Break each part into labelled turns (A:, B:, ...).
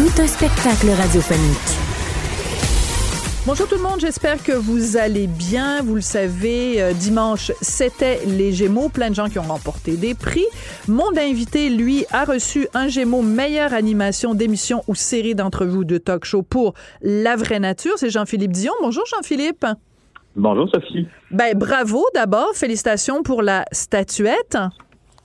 A: Tout un spectacle radiophonique.
B: Bonjour tout le monde, j'espère que vous allez bien. Vous le savez, euh, dimanche, c'était les Gémeaux, plein de gens qui ont remporté des prix. Mon invité, lui, a reçu un Gémeaux meilleure animation d'émission ou série d'entrevues de talk show pour La vraie nature. C'est Jean-Philippe Dion. Bonjour Jean-Philippe.
C: Bonjour Sophie.
B: Ben bravo d'abord, félicitations pour la statuette.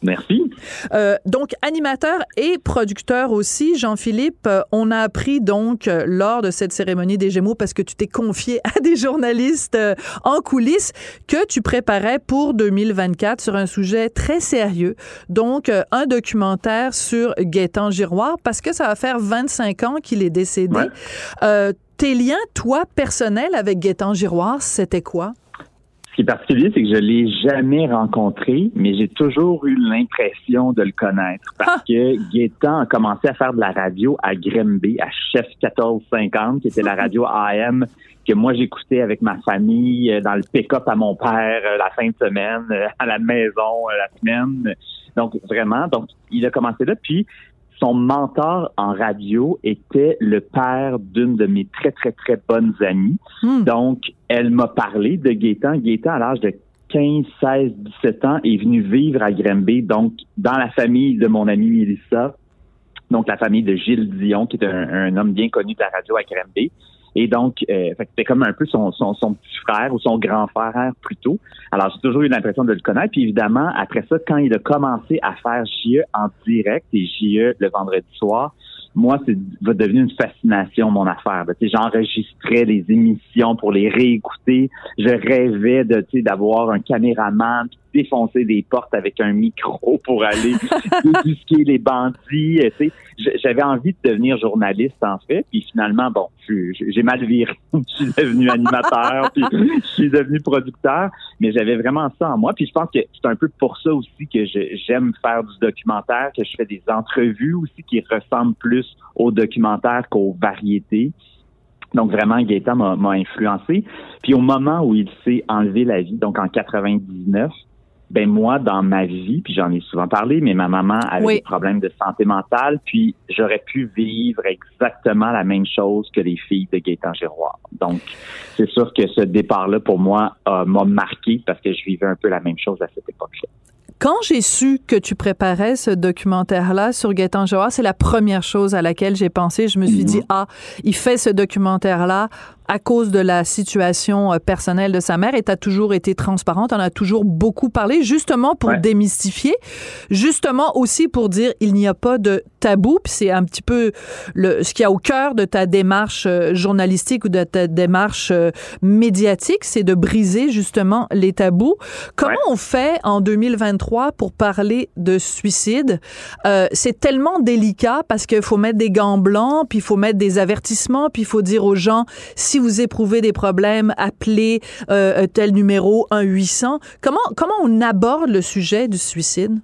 C: Merci.
B: Euh, donc, animateur et producteur aussi, Jean-Philippe, euh, on a appris donc euh, lors de cette cérémonie des Gémeaux, parce que tu t'es confié à des journalistes en coulisses, que tu préparais pour 2024 sur un sujet très sérieux. Donc, un documentaire sur Gaétan Giroir, parce que ça va faire 25 ans qu'il est décédé. tes liens, toi, personnels avec Gaétan Giroir, c'était quoi?
C: Ce qui est particulier, c'est que je l'ai jamais rencontré, mais j'ai toujours eu l'impression de le connaître parce ah! que Gaétan a commencé à faire de la radio à Grimby, à Chef 1450, qui était la radio AM que moi j'écoutais avec ma famille euh, dans le pick-up à mon père euh, la fin de semaine, euh, à la maison la semaine. Donc vraiment, donc il a commencé là. Puis son mentor en radio était le père d'une de mes très, très, très bonnes amies. Hmm. Donc, elle m'a parlé de Gaétan. Gaétan, à l'âge de 15, 16, 17 ans, est venu vivre à Grimby, donc dans la famille de mon amie Mélissa, donc la famille de Gilles Dion, qui est un, un homme bien connu de la radio à Grimby. Et donc, euh, c'était comme un peu son, son, petit frère ou son grand frère plutôt. Alors, j'ai toujours eu l'impression de le connaître. Puis évidemment, après ça, quand il a commencé à faire JE en direct et JE le vendredi soir, moi, c'est devenu une fascination, mon affaire. J'enregistrais les émissions pour les réécouter. Je rêvais de d'avoir un caméraman défoncer des portes avec un micro pour aller débusquer les bandits. J'avais envie de devenir journaliste, en fait. Puis finalement, bon, j'ai mal viré. je suis devenu animateur, puis je suis devenu producteur. Mais j'avais vraiment ça en moi. Puis je pense que c'est un peu pour ça aussi que j'aime faire du documentaire, que je fais des entrevues aussi qui ressemblent plus au documentaire qu'aux variétés. Donc vraiment, Gaëtan m'a influencé. Puis au moment où il s'est enlevé la vie, donc en 99, ben moi, dans ma vie, puis j'en ai souvent parlé, mais ma maman avait des problèmes de santé mentale, puis j'aurais pu vivre exactement la même chose que les filles de Gaétan Giroir. Donc, c'est sûr que ce départ-là, pour moi, m'a marqué parce que je vivais un peu la même chose à cette époque-là.
B: Quand j'ai su que tu préparais ce documentaire-là sur Gaétan Giroir, c'est la première chose à laquelle j'ai pensé. Je me suis dit, mhm. ah, il fait ce documentaire-là à cause de la situation euh, personnelle de sa mère et tu as toujours été transparente, on a toujours beaucoup parlé justement pour démystifier, justement aussi pour dire il n'y a pas de tabou, puis c'est un petit peu le, ce qu'il y a au cœur de ta démarche euh, journalistique ou de ta démarche euh, médiatique, c'est de briser justement les tabous. Comment on fait en 2023 pour parler de suicide? Euh, c'est tellement délicat parce qu'il faut mettre des gants blancs, puis il faut mettre des avertissements, puis il faut dire aux gens si si vous éprouvez des problèmes, appelez euh, tel numéro 1-800. Comment, comment on aborde le sujet du suicide?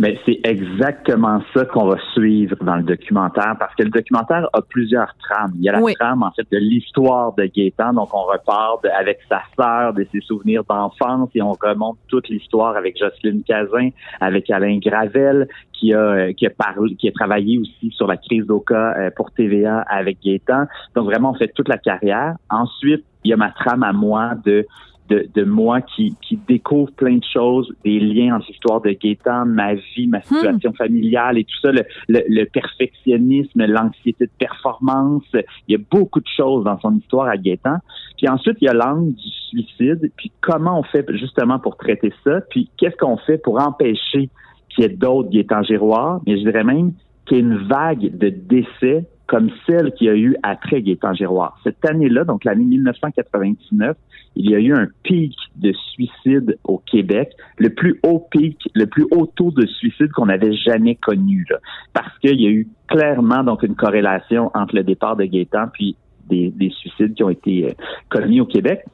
C: Mais c'est exactement ça qu'on va suivre dans le documentaire, parce que le documentaire a plusieurs trames. Il y a la trame, en fait, de l'histoire de Gaétan. Donc, on repart avec sa sœur, de ses souvenirs d'enfance, et on remonte toute l'histoire avec Jocelyne Cazin, avec Alain Gravel, qui a, qui a parlé, qui a travaillé aussi sur la crise d'Oka euh, pour TVA avec Gaétan. Donc, vraiment, on fait toute la carrière. Ensuite, il y a ma trame à moi de de, de moi qui, qui découvre plein de choses, des liens entre l'histoire de Gaétan, ma vie, ma situation hmm. familiale et tout ça, le, le, perfectionnisme, l'anxiété de performance. Il y a beaucoup de choses dans son histoire à Gaétan. Puis ensuite, il y a l'angle du suicide, puis comment on fait justement pour traiter ça, puis qu'est-ce qu'on fait pour empêcher qu'il y ait d'autres Gaétan Giroir, mais je dirais même qu'il y ait une vague de décès comme celle qui a eu après Gaétan Giroir. Cette année-là, donc l'année 1999, il y a eu un pic de suicide au Québec, le plus haut pic, le plus haut taux de suicide qu'on avait jamais connu, là, parce qu'il y a eu clairement donc une corrélation entre le départ de Gaétan puis des, des suicides qui ont été euh, commis au Québec.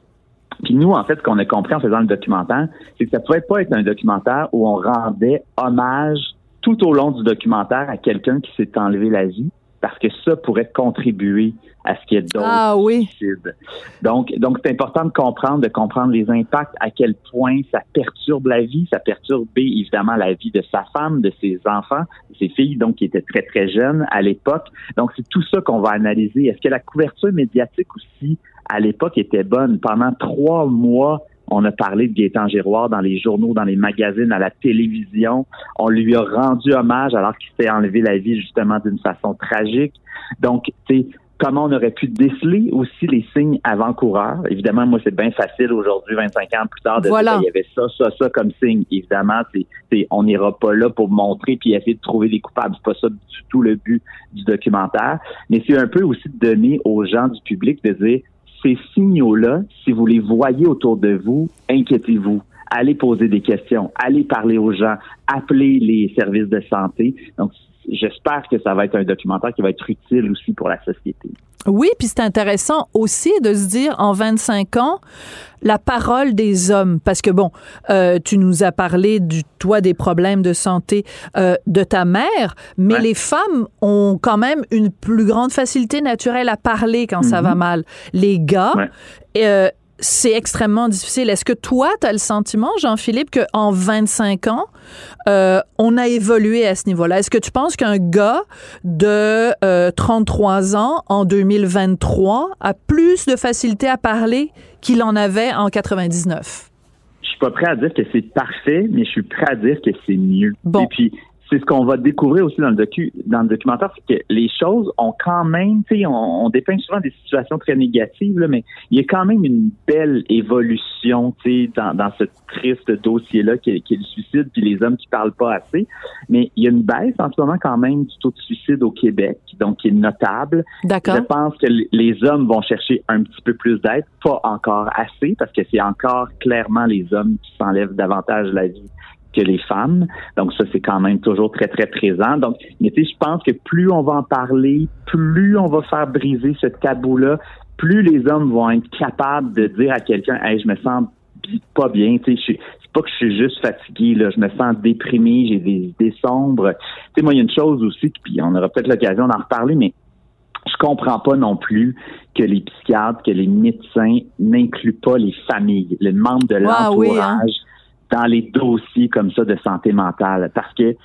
C: Puis nous, en fait, ce qu'on a compris en faisant le documentaire, c'est que ça pouvait pas être un documentaire où on rendait hommage tout au long du documentaire à quelqu'un qui s'est enlevé la vie, parce que ça pourrait contribuer à ce qu'il y ait d'autres
B: Ah oui.
C: suicides. Donc, donc c'est important de comprendre, de comprendre les impacts, à quel point ça perturbe la vie, ça perturbe évidemment la vie de sa femme, de ses enfants, de ses filles, donc qui étaient très très jeunes à l'époque. Donc c'est tout ça qu'on va analyser. Est-ce que la couverture médiatique aussi à l'époque était bonne? Pendant trois mois? On a parlé de Gaétan Giroir dans les journaux, dans les magazines, à la télévision. On lui a rendu hommage alors qu'il s'est enlevé la vie justement d'une façon tragique. Donc, tu sais, comment on aurait pu déceler aussi les signes avant-coureurs? Évidemment, moi, c'est bien facile aujourd'hui, 25 ans plus tard, de
B: Voilà.
C: dire, ben, il y avait ça, ça, ça comme signe. Évidemment, c'est, c'est- on n'ira pas là pour montrer puis essayer de trouver des coupables. C'est pas ça du tout le but du documentaire. Mais c'est un peu aussi de donner aux gens du public de dire, ces signaux-là, si vous les voyez autour de vous, inquiétez-vous. Allez poser des questions, allez parler aux gens, appelez les services de santé. J'espère que ça va être un documentaire qui va être utile aussi pour la société.
B: Oui, puis c'est intéressant aussi de se dire en 25 ans la parole des hommes parce que bon, euh, tu nous as parlé du toi des problèmes de santé euh, de ta mère, mais
C: Ouais.
B: les femmes ont quand même une plus grande facilité naturelle à parler quand ça va mal. Les gars,
C: Ouais.
B: euh, c'est extrêmement difficile. Est-ce que toi, tu as le sentiment, Jean-Philippe, qu'en 25 ans, euh, on a évolué à ce niveau-là? Est-ce que tu penses qu'un gars de euh, 33 ans en 2023 a plus de facilité à parler qu'il en avait en 99?
C: Je suis pas prêt à dire que c'est parfait, mais je suis prêt à dire que c'est mieux.
B: Bon.
C: Et puis, c'est ce qu'on va découvrir aussi dans le docu, dans le documentaire, c'est que les choses ont quand même, tu sais, on, on dépeint souvent des situations très négatives, là, mais il y a quand même une belle évolution, tu sais, dans, dans ce triste dossier-là qui, est- le suicide, puis les hommes qui parlent pas assez. Mais il y a une baisse en ce moment quand même du taux de suicide au Québec, donc qui est notable.
B: D'accord?
C: Je pense que les hommes vont chercher un petit peu plus d'aide, pas encore assez, parce que c'est encore clairement les hommes qui s'enlèvent davantage la vie que les femmes. Donc ça, c'est quand même toujours très, très présent. Donc, mais tu sais, je pense que plus on va en parler, plus on va faire briser ce tabou-là, plus les hommes vont être capables de dire à quelqu'un, hey, je me sens pas bien, tu sais, c'est pas que je suis juste fatigué, là, je me sens déprimé, j'ai des idées sombres. Tu sais, moi, il y a une chose aussi, puis on aura peut-être l'occasion d'en reparler, mais je comprends pas non plus que les psychiatres, que les médecins n'incluent pas les familles, les membres de
B: oui,
C: l'entourage
B: hein.
C: Dans les dossiers comme ça de santé mentale. Parce que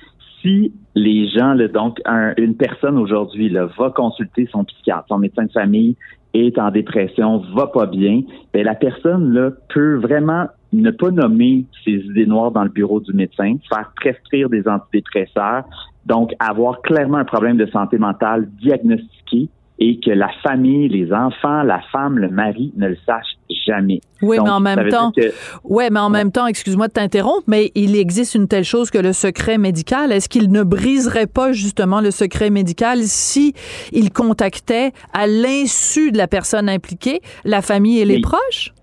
C: si les gens, là, donc un- une personne aujourd'hui va consulter son psychiatre, son médecin de famille est en dépression, va pas bien, ben la personne là peut vraiment ne pas nommer ses idées noires dans le bureau du médecin, faire prescrire des antidépresseurs, donc avoir clairement un problème de santé mentale diagnostiqué et que la famille, les enfants, la femme, le mari ne le sachent jamais.
B: Oui,
C: Donc,
B: mais en même temps,
C: dire que-
B: ouais, mais en même temps, excuse-moi de t'interrompre, mais il existe une telle chose que le secret médical. Est-ce qu'il ne briserait pas justement le secret médical si il contactait à l'insu de la personne impliquée la famille et les
C: Mais-
B: proches?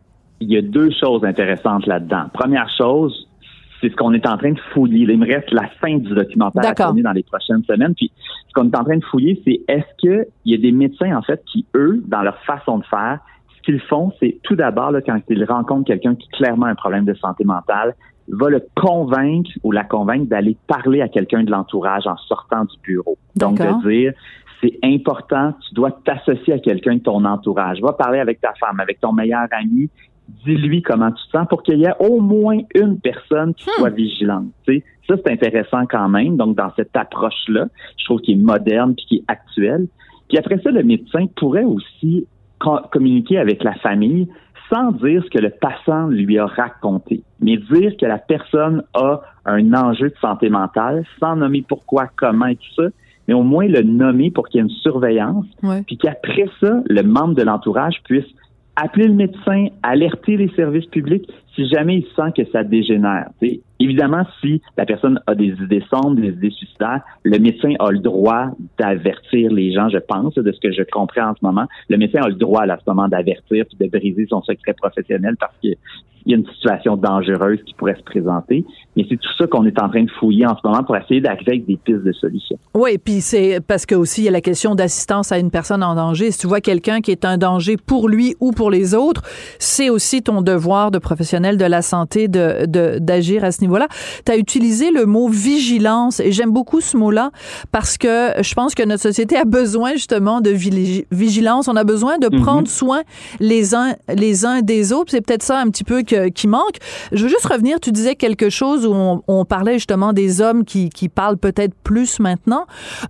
C: il y a deux choses intéressantes là-dedans. Première chose, c'est ce qu'on est en train de fouiller. Il me reste la fin du documentaire à tourner dans les prochaines semaines. Puis, ce qu'on est en train de fouiller, c'est est-ce qu'il y a des médecins, en fait, qui, eux, dans leur façon de faire, qu'ils font, c'est tout d'abord, là, quand ils rencontrent quelqu'un qui clairement a un problème de santé mentale, va le convaincre ou la convaincre d'aller parler à quelqu'un de l'entourage en sortant du bureau. Donc, de dire, c'est important, tu dois t'associer à quelqu'un de ton entourage. Va parler avec ta femme, avec ton meilleur ami, dis-lui comment tu te sens pour qu'il y ait au moins une personne qui soit vigilante. Tu sais, ça, c'est intéressant quand même. Donc, dans cette approche-là, je trouve qu'il est moderne puis qui est actuel. Puis après ça, le médecin pourrait aussi communiquer avec la famille sans dire ce que le patient lui a raconté, mais dire que la personne a un enjeu de santé mentale, sans nommer pourquoi, comment et tout ça, mais au moins le nommer pour qu'il y ait une surveillance,
B: Ouais.
C: puis qu'après ça, le membre de l'entourage puisse appeler le médecin, alerter les services publics si jamais il sent que ça dégénère. Évidemment, si la personne a des idées sombres, des idées suicidaires, le médecin a le droit d'avertir les gens, je pense, de ce que je comprends en ce moment. Le médecin a le droit à ce moment d'avertir puis de briser son secret professionnel parce qu'il y a une situation dangereuse qui pourrait se présenter. Mais c'est tout ça qu'on est en train de fouiller en ce moment pour essayer d'arriver avec des pistes de solutions.
B: Oui, puis c'est parce que aussi il y a la question d'assistance à une personne en danger. Si tu vois quelqu'un qui est un danger pour lui ou pour les autres, c'est aussi ton devoir de professionnel de la santé de d'agir à ce niveau-là. Tu as utilisé le mot vigilance et j'aime beaucoup ce mot-là parce que je pense que notre société a besoin justement de vigilance. On a besoin de mhm. prendre soin les uns les uns des autres. C'est peut-être ça un petit peu qui manque. Je veux juste revenir. Tu disais quelque chose où on, on parlait justement des hommes qui, qui parlent peut-être plus maintenant.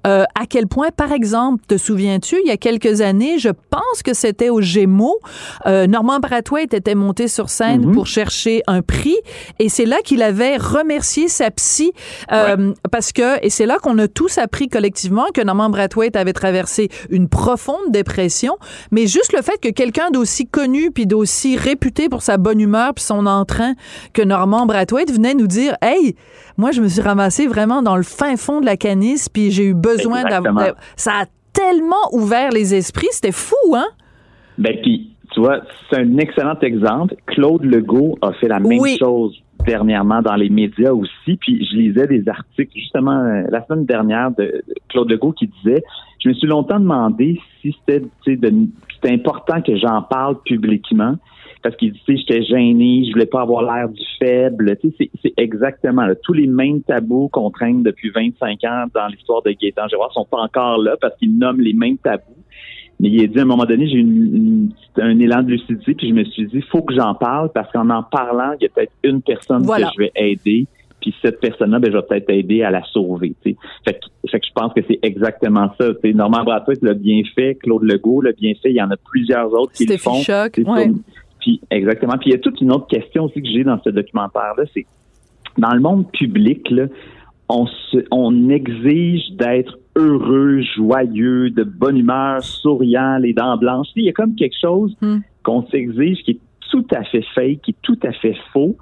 B: Euh, à quel point, par exemple, te souviens-tu, il y a quelques années, je pense que c'était au Gémeaux, euh, Normand Brathwaite était monté sur scène mhm. pour chercher un prix et c'est là qu'il avait remercié sa psy euh, parce que et c'est là qu'on a tous appris collectivement que Normand Brathwaite avait traversé une profonde dépression, mais juste le fait que quelqu'un d'aussi connu puis d'aussi réputé pour sa bonne humeur puis son entrain que Normand Brathwaite venait nous dire hey moi je me suis ramassé vraiment dans le fin fond de la canisse puis j'ai eu besoin d'avoir ça a tellement ouvert les esprits c'était fou hein?
C: Ben puis tu vois, c'est un excellent exemple. Claude Legault a fait la même chose dernièrement dans les médias aussi. Puis je lisais des articles justement euh, la semaine dernière de Claude Legault qui disait Je me suis longtemps demandé si c'était c'était important que j'en parle publiquement. Parce qu'il disait j'étais gêné, je voulais pas avoir l'air du faible. Tu sais, c'est exactement tous les mêmes tabous qu'on traîne depuis 25 ans dans l'histoire de Gaétan Giroir sont pas encore là parce qu'ils nomment les mêmes tabous. Mais il a dit à un moment donné, j'ai eu un élan de lucidité, puis je me suis dit, faut que j'en parle parce qu'en en parlant, il y a peut-être une personne que je vais aider, puis cette personne-là, ben, je vais peut-être aider à la sauver. Fait que, fait que je pense que c'est exactement ça. T'sais. Normand Brathwaite l'a bien fait, Claude Legault l'a bien fait, il y en a plusieurs autres qui le font.
B: Choc, ouais.
C: Puis exactement. Puis il y a toute une autre question aussi que j'ai dans ce documentaire-là, c'est dans le monde public, là, on, se, on exige d'être heureux, joyeux, de bonne humeur, souriant, les dents blanches. Il y a comme quelque chose hmm. qu'on s'exige qui est tout à fait fake, qui est tout à fait faux.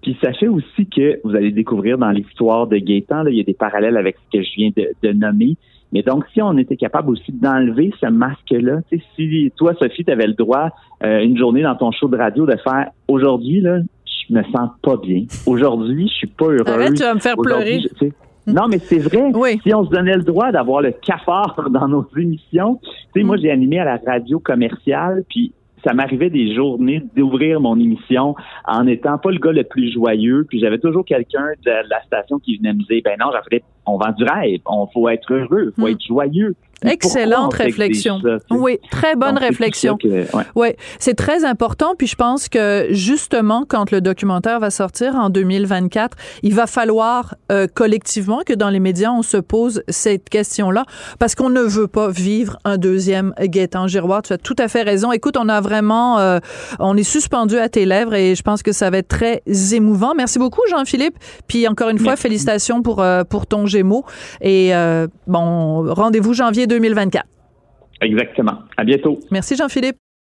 C: Puis ça fait aussi que vous allez découvrir dans l'histoire de Gaétan, là, il y a des parallèles avec ce que je viens de, nommer. Mais donc, si on était capable aussi d'enlever ce masque-là, si toi, Sophie, tu avais le droit euh, une journée dans ton show de radio de faire aujourd'hui, là, je me sens pas bien. Aujourd'hui, je suis pas heureux.
B: Arrête, tu vas me faire pleurer.
C: Non, mais c'est vrai. Si on se donnait le droit d'avoir le cafard dans nos émissions, tu sais, moi, mm. j'ai animé à la radio commerciale, puis ça m'arrivait des journées d'ouvrir mon émission en étant pas le gars le plus joyeux, puis j'avais toujours quelqu'un de la station qui venait me dire, ben non, j'en on vend du rêve, on faut être heureux, faut mm. être joyeux.
B: Excellente réflexion. oui, très bonne réflexion. Oui, c'est très important. Puis je pense que justement, quand le documentaire va sortir en 2024, il va falloir euh, collectivement que dans les médias, on se pose cette question-là parce qu'on ne veut pas vivre un deuxième Gaétan Giroir. Tu as tout à fait raison. Écoute, on a vraiment, euh, on est suspendu à tes lèvres et je pense que ça va être très émouvant. Merci beaucoup, Jean-Philippe. Puis encore une fois, félicitations pour, euh, pour ton Gémeaux. Et bon, rendez-vous janvier 2024.
C: Exactement. À bientôt.
B: Merci Jean-Philippe.